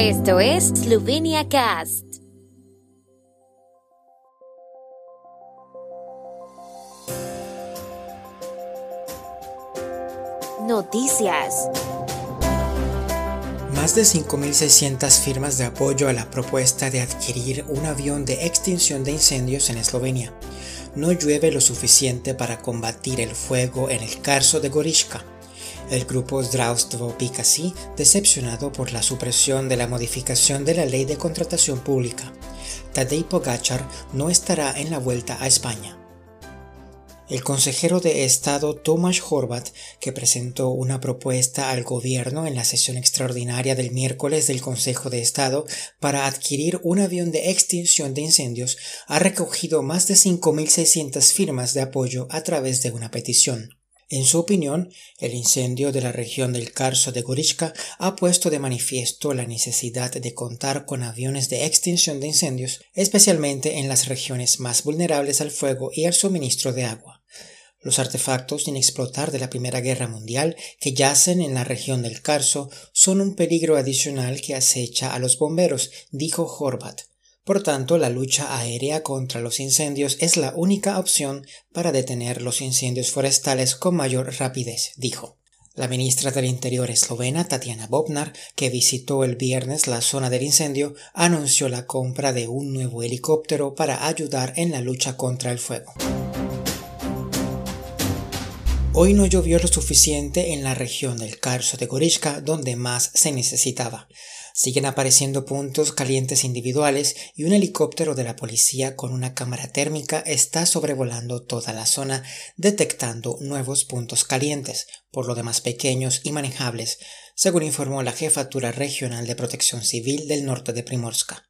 Esto es Slovenia Cast. Noticias. Más de 5.600 firmas de apoyo a la propuesta de adquirir un avión de extinción de incendios en Eslovenia. No llueve lo suficiente para combatir el fuego en el Carso de Gorishka. El grupo Zdravstvo Pikasi, decepcionado por la supresión de la modificación de la ley de contratación pública. Tadej Pogachar no estará en la vuelta a España. El consejero de Estado Tomasz Horvat, que presentó una propuesta al gobierno en la sesión extraordinaria del miércoles del Consejo de Estado para adquirir un avión de extinción de incendios, ha recogido más de 5.600 firmas de apoyo a través de una petición. En su opinión, el incendio de la región del Carso de Gorishka ha puesto de manifiesto la necesidad de contar con aviones de extinción de incendios, especialmente en las regiones más vulnerables al fuego y al suministro de agua. Los artefactos sin explotar de la Primera Guerra Mundial que yacen en la región del Carso son un peligro adicional que acecha a los bomberos, dijo Horvat. Por tanto, la lucha aérea contra los incendios es la única opción para detener los incendios forestales con mayor rapidez, dijo. La ministra del Interior eslovena, Tatiana Bobnar, que visitó el viernes la zona del incendio, anunció la compra de un nuevo helicóptero para ayudar en la lucha contra el fuego. Hoy no llovió lo suficiente en la región del Carso de Gorishka, donde más se necesitaba. Siguen apareciendo puntos calientes individuales y un helicóptero de la policía con una cámara térmica está sobrevolando toda la zona detectando nuevos puntos calientes, por lo demás pequeños y manejables, según informó la Jefatura Regional de Protección Civil del norte de Primorska.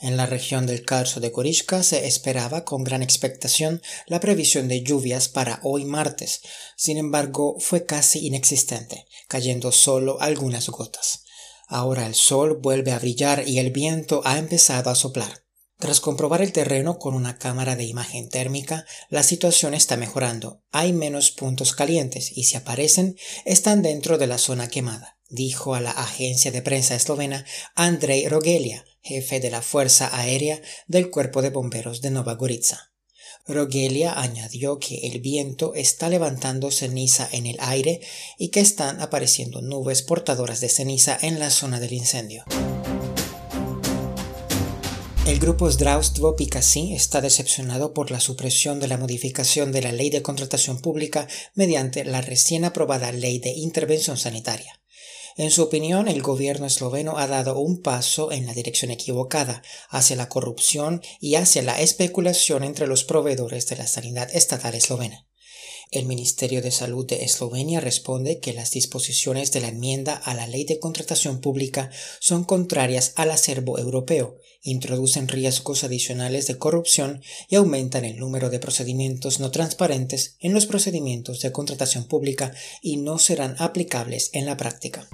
En la región del Carso de Gorishka se esperaba con gran expectación la previsión de lluvias para hoy martes. Sin embargo, fue casi inexistente, cayendo solo algunas gotas. Ahora el sol vuelve a brillar y el viento ha empezado a soplar. Tras comprobar el terreno con una cámara de imagen térmica, la situación está mejorando. Hay menos puntos calientes y si aparecen, están dentro de la zona quemada, dijo a la agencia de prensa eslovena Andrei Rogelia, jefe de la Fuerza Aérea del Cuerpo de Bomberos de Nova Gorica. Rogelia añadió que el viento está levantando ceniza en el aire y que están apareciendo nubes portadoras de ceniza en la zona del incendio. El grupo Zdravstvo Pikasi está decepcionado por la supresión de la modificación de la ley de contratación pública mediante la recién aprobada ley de intervención sanitaria. En su opinión, el gobierno esloveno ha dado un paso en la dirección equivocada, hacia la corrupción y hacia la especulación entre los proveedores de la sanidad estatal eslovena. El Ministerio de Salud de Eslovenia responde que las disposiciones de la enmienda a la ley de contratación pública son contrarias al acervo europeo, introducen riesgos adicionales de corrupción y aumentan el número de procedimientos no transparentes en los procedimientos de contratación pública y no serán aplicables en la práctica.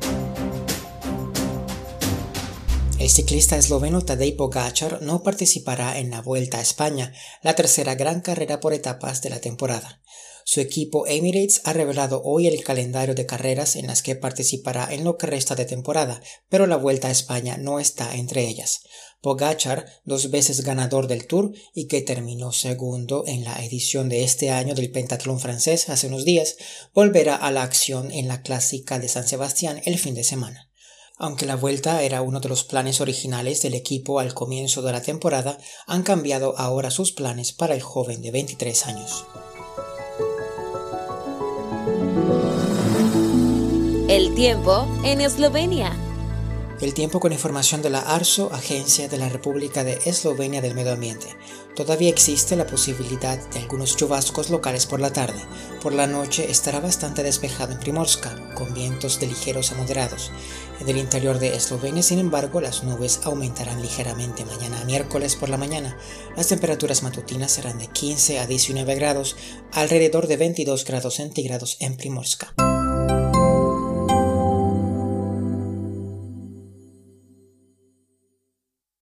El ciclista esloveno Tadej Pogacar no participará en la Vuelta a España, la tercera gran carrera por etapas de la temporada. Su equipo Emirates ha revelado hoy el calendario de carreras en las que participará en lo que resta de temporada, pero la Vuelta a España no está entre ellas. Pogachar, dos veces ganador del Tour y que terminó segundo en la edición de este año del pentatlón francés hace unos días, volverá a la acción en la clásica de San Sebastián el fin de semana. Aunque la vuelta era uno de los planes originales del equipo al comienzo de la temporada, han cambiado ahora sus planes para el joven de 23 años. El tiempo en Eslovenia. El tiempo con información de la ARSO, Agencia de la República de Eslovenia del Medio Ambiente. Todavía existe la posibilidad de algunos chubascos locales por la tarde. Por la noche estará bastante despejado en Primorska, con vientos de ligeros a moderados. En el interior de Eslovenia, sin embargo, las nubes aumentarán ligeramente mañana miércoles por la mañana. Las temperaturas matutinas serán de 15 a 19 grados, alrededor de 22 grados centígrados en Primorska.